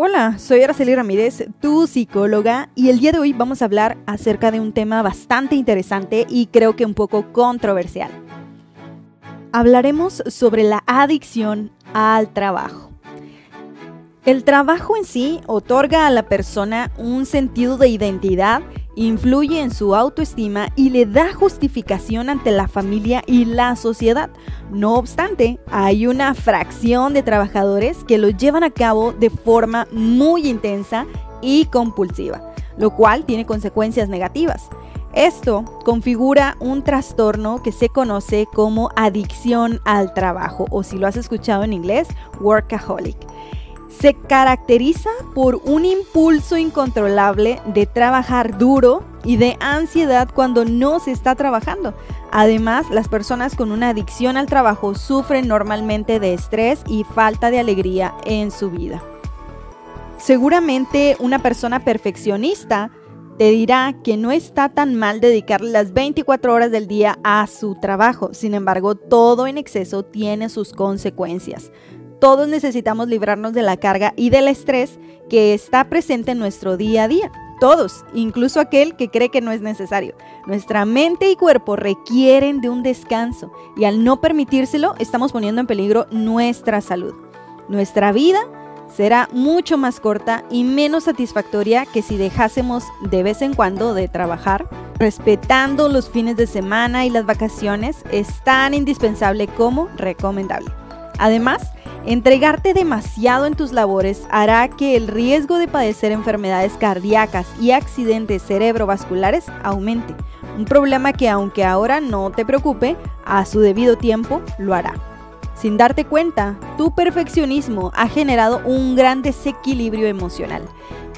Hola, soy Araceli Ramírez, tu psicóloga, y el día de hoy vamos a hablar acerca de un tema bastante interesante y creo que un poco controversial. Hablaremos sobre la adicción al trabajo. El trabajo en sí otorga a la persona un sentido de identidad influye en su autoestima y le da justificación ante la familia y la sociedad. No obstante, hay una fracción de trabajadores que lo llevan a cabo de forma muy intensa y compulsiva, lo cual tiene consecuencias negativas. Esto configura un trastorno que se conoce como adicción al trabajo o si lo has escuchado en inglés, workaholic se caracteriza por un impulso incontrolable de trabajar duro y de ansiedad cuando no se está trabajando. Además, las personas con una adicción al trabajo sufren normalmente de estrés y falta de alegría en su vida. Seguramente una persona perfeccionista te dirá que no está tan mal dedicarle las 24 horas del día a su trabajo. Sin embargo, todo en exceso tiene sus consecuencias. Todos necesitamos librarnos de la carga y del estrés que está presente en nuestro día a día. Todos, incluso aquel que cree que no es necesario. Nuestra mente y cuerpo requieren de un descanso y al no permitírselo estamos poniendo en peligro nuestra salud. Nuestra vida será mucho más corta y menos satisfactoria que si dejásemos de vez en cuando de trabajar. Respetando los fines de semana y las vacaciones es tan indispensable como recomendable. Además, Entregarte demasiado en tus labores hará que el riesgo de padecer enfermedades cardíacas y accidentes cerebrovasculares aumente, un problema que aunque ahora no te preocupe, a su debido tiempo lo hará. Sin darte cuenta, tu perfeccionismo ha generado un gran desequilibrio emocional.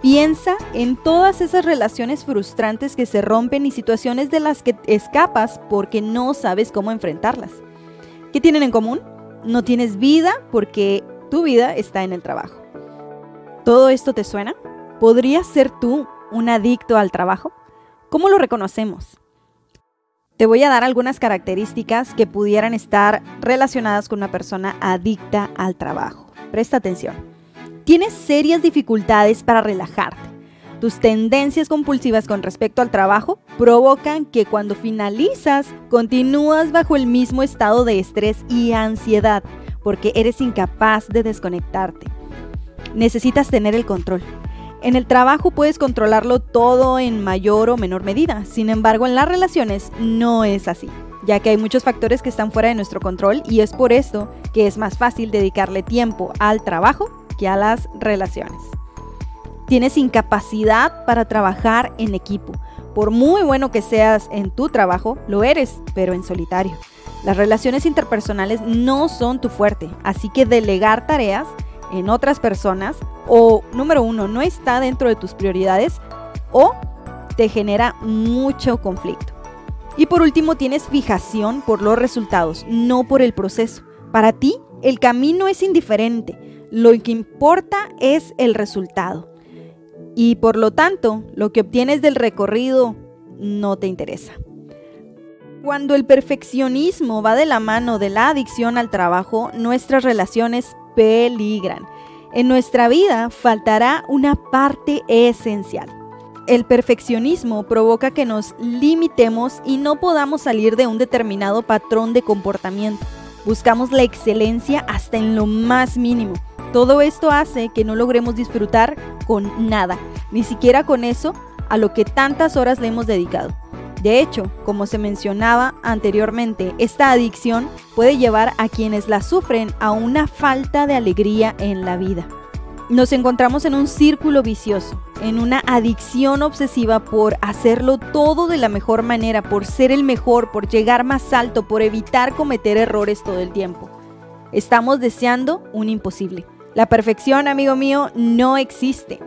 Piensa en todas esas relaciones frustrantes que se rompen y situaciones de las que escapas porque no sabes cómo enfrentarlas. ¿Qué tienen en común? No tienes vida porque tu vida está en el trabajo. ¿Todo esto te suena? ¿Podrías ser tú un adicto al trabajo? ¿Cómo lo reconocemos? Te voy a dar algunas características que pudieran estar relacionadas con una persona adicta al trabajo. Presta atención. Tienes serias dificultades para relajarte tus tendencias compulsivas con respecto al trabajo provocan que cuando finalizas continúas bajo el mismo estado de estrés y ansiedad porque eres incapaz de desconectarte. Necesitas tener el control. En el trabajo puedes controlarlo todo en mayor o menor medida, sin embargo en las relaciones no es así, ya que hay muchos factores que están fuera de nuestro control y es por esto que es más fácil dedicarle tiempo al trabajo que a las relaciones. Tienes incapacidad para trabajar en equipo. Por muy bueno que seas en tu trabajo, lo eres, pero en solitario. Las relaciones interpersonales no son tu fuerte, así que delegar tareas en otras personas o, número uno, no está dentro de tus prioridades o te genera mucho conflicto. Y por último, tienes fijación por los resultados, no por el proceso. Para ti, el camino es indiferente. Lo que importa es el resultado y por lo tanto lo que obtienes del recorrido no te interesa. Cuando el perfeccionismo va de la mano de la adicción al trabajo, nuestras relaciones peligran. En nuestra vida faltará una parte esencial. El perfeccionismo provoca que nos limitemos y no podamos salir de un determinado patrón de comportamiento. Buscamos la excelencia hasta en lo más mínimo todo esto hace que no logremos disfrutar con nada, ni siquiera con eso a lo que tantas horas le hemos dedicado. De hecho, como se mencionaba anteriormente, esta adicción puede llevar a quienes la sufren a una falta de alegría en la vida. Nos encontramos en un círculo vicioso, en una adicción obsesiva por hacerlo todo de la mejor manera, por ser el mejor, por llegar más alto, por evitar cometer errores todo el tiempo. Estamos deseando un imposible. La perfección, amigo mío, no existe.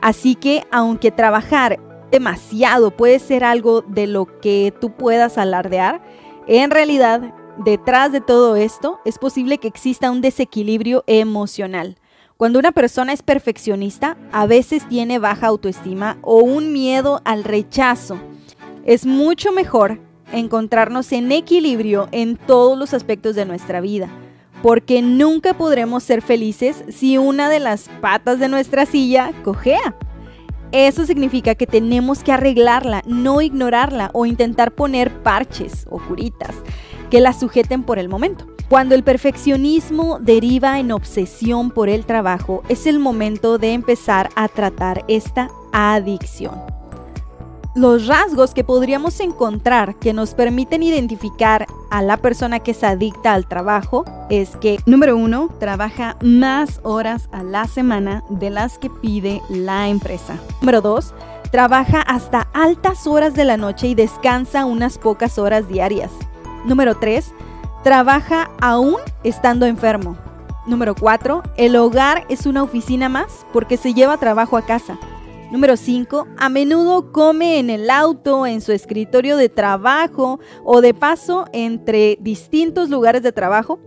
Así que aunque trabajar demasiado puede ser algo de lo que tú puedas alardear, en realidad detrás de todo esto es posible que exista un desequilibrio emocional. Cuando una persona es perfeccionista, a veces tiene baja autoestima o un miedo al rechazo. Es mucho mejor encontrarnos en equilibrio en todos los aspectos de nuestra vida porque nunca podremos ser felices si una de las patas de nuestra silla cojea. Eso significa que tenemos que arreglarla, no ignorarla o intentar poner parches o curitas que la sujeten por el momento. Cuando el perfeccionismo deriva en obsesión por el trabajo, es el momento de empezar a tratar esta adicción. Los rasgos que podríamos encontrar que nos permiten identificar a la persona que se adicta al trabajo es que, número uno, trabaja más horas a la semana de las que pide la empresa. Número dos, trabaja hasta altas horas de la noche y descansa unas pocas horas diarias. Número tres, trabaja aún estando enfermo. Número cuatro, el hogar es una oficina más porque se lleva trabajo a casa. Número 5. A menudo come en el auto, en su escritorio de trabajo o de paso entre distintos lugares de trabajo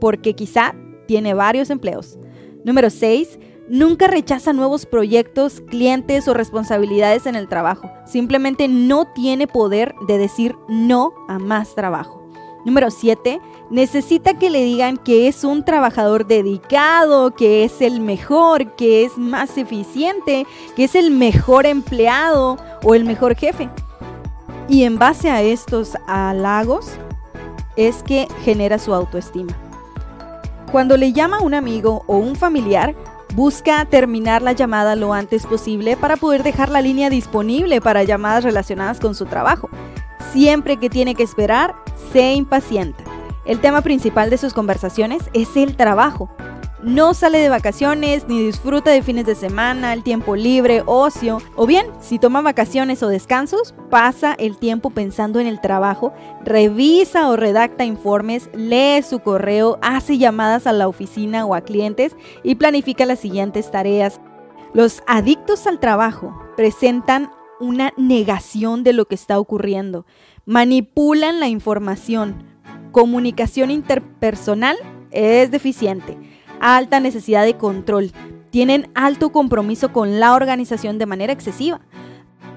porque quizá tiene varios empleos. Número 6. Nunca rechaza nuevos proyectos, clientes o responsabilidades en el trabajo. Simplemente no tiene poder de decir no a más trabajo. Número 7. Necesita que le digan que es un trabajador dedicado, que es el mejor, que es más eficiente, que es el mejor empleado o el mejor jefe. Y en base a estos halagos es que genera su autoestima. Cuando le llama un amigo o un familiar, busca terminar la llamada lo antes posible para poder dejar la línea disponible para llamadas relacionadas con su trabajo. Siempre que tiene que esperar, se impacienta. El tema principal de sus conversaciones es el trabajo. No sale de vacaciones ni disfruta de fines de semana, el tiempo libre, ocio, o bien, si toma vacaciones o descansos, pasa el tiempo pensando en el trabajo, revisa o redacta informes, lee su correo, hace llamadas a la oficina o a clientes y planifica las siguientes tareas. Los adictos al trabajo presentan una negación de lo que está ocurriendo manipulan la información. Comunicación interpersonal es deficiente. Alta necesidad de control. Tienen alto compromiso con la organización de manera excesiva.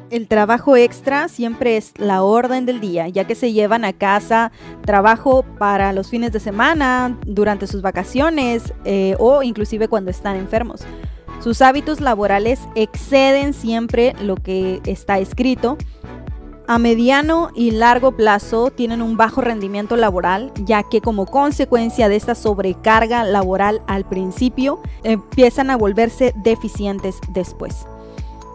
El trabajo extra siempre es la orden del día, ya que se llevan a casa trabajo para los fines de semana, durante sus vacaciones eh, o inclusive cuando están enfermos. Sus hábitos laborales exceden siempre lo que está escrito a mediano y largo plazo tienen un bajo rendimiento laboral, ya que como consecuencia de esta sobrecarga laboral al principio, empiezan a volverse deficientes después.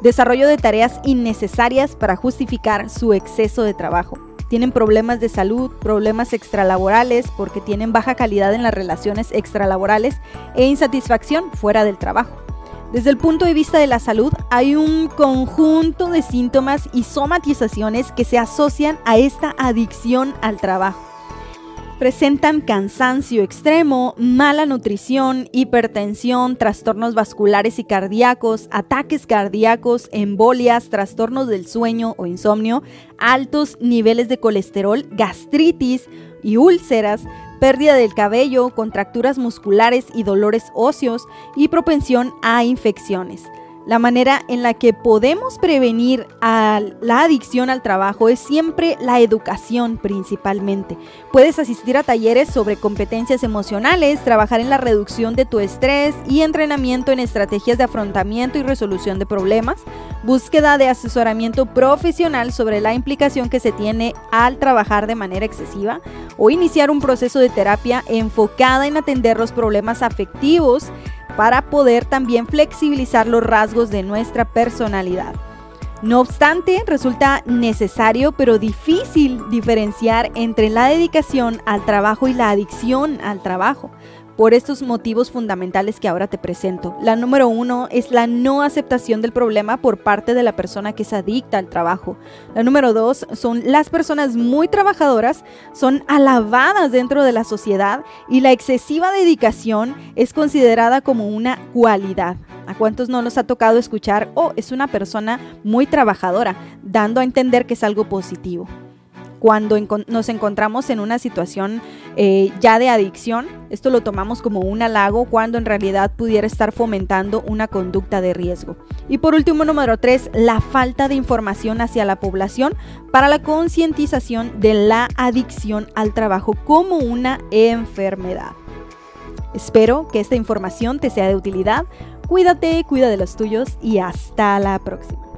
Desarrollo de tareas innecesarias para justificar su exceso de trabajo. Tienen problemas de salud, problemas extralaborales porque tienen baja calidad en las relaciones extralaborales e insatisfacción fuera del trabajo. Desde el punto de vista de la salud, hay un conjunto de síntomas y somatizaciones que se asocian a esta adicción al trabajo. Presentan cansancio extremo, mala nutrición, hipertensión, trastornos vasculares y cardíacos, ataques cardíacos, embolias, trastornos del sueño o insomnio, altos niveles de colesterol, gastritis y úlceras, pérdida del cabello, contracturas musculares y dolores óseos y propensión a infecciones. La manera en la que podemos prevenir la adicción al trabajo es siempre la educación principalmente. Puedes asistir a talleres sobre competencias emocionales, trabajar en la reducción de tu estrés y entrenamiento en estrategias de afrontamiento y resolución de problemas, búsqueda de asesoramiento profesional sobre la implicación que se tiene al trabajar de manera excesiva o iniciar un proceso de terapia enfocada en atender los problemas afectivos para poder también flexibilizar los rasgos de nuestra personalidad. No obstante, resulta necesario pero difícil diferenciar entre la dedicación al trabajo y la adicción al trabajo por estos motivos fundamentales que ahora te presento. La número uno es la no aceptación del problema por parte de la persona que se adicta al trabajo. La número dos son las personas muy trabajadoras, son alabadas dentro de la sociedad y la excesiva dedicación es considerada como una cualidad. ¿A cuántos no nos ha tocado escuchar, oh, es una persona muy trabajadora, dando a entender que es algo positivo? Cuando nos encontramos en una situación eh, ya de adicción, esto lo tomamos como un halago cuando en realidad pudiera estar fomentando una conducta de riesgo. Y por último, número tres, la falta de información hacia la población para la concientización de la adicción al trabajo como una enfermedad. Espero que esta información te sea de utilidad. Cuídate, cuida de los tuyos y hasta la próxima.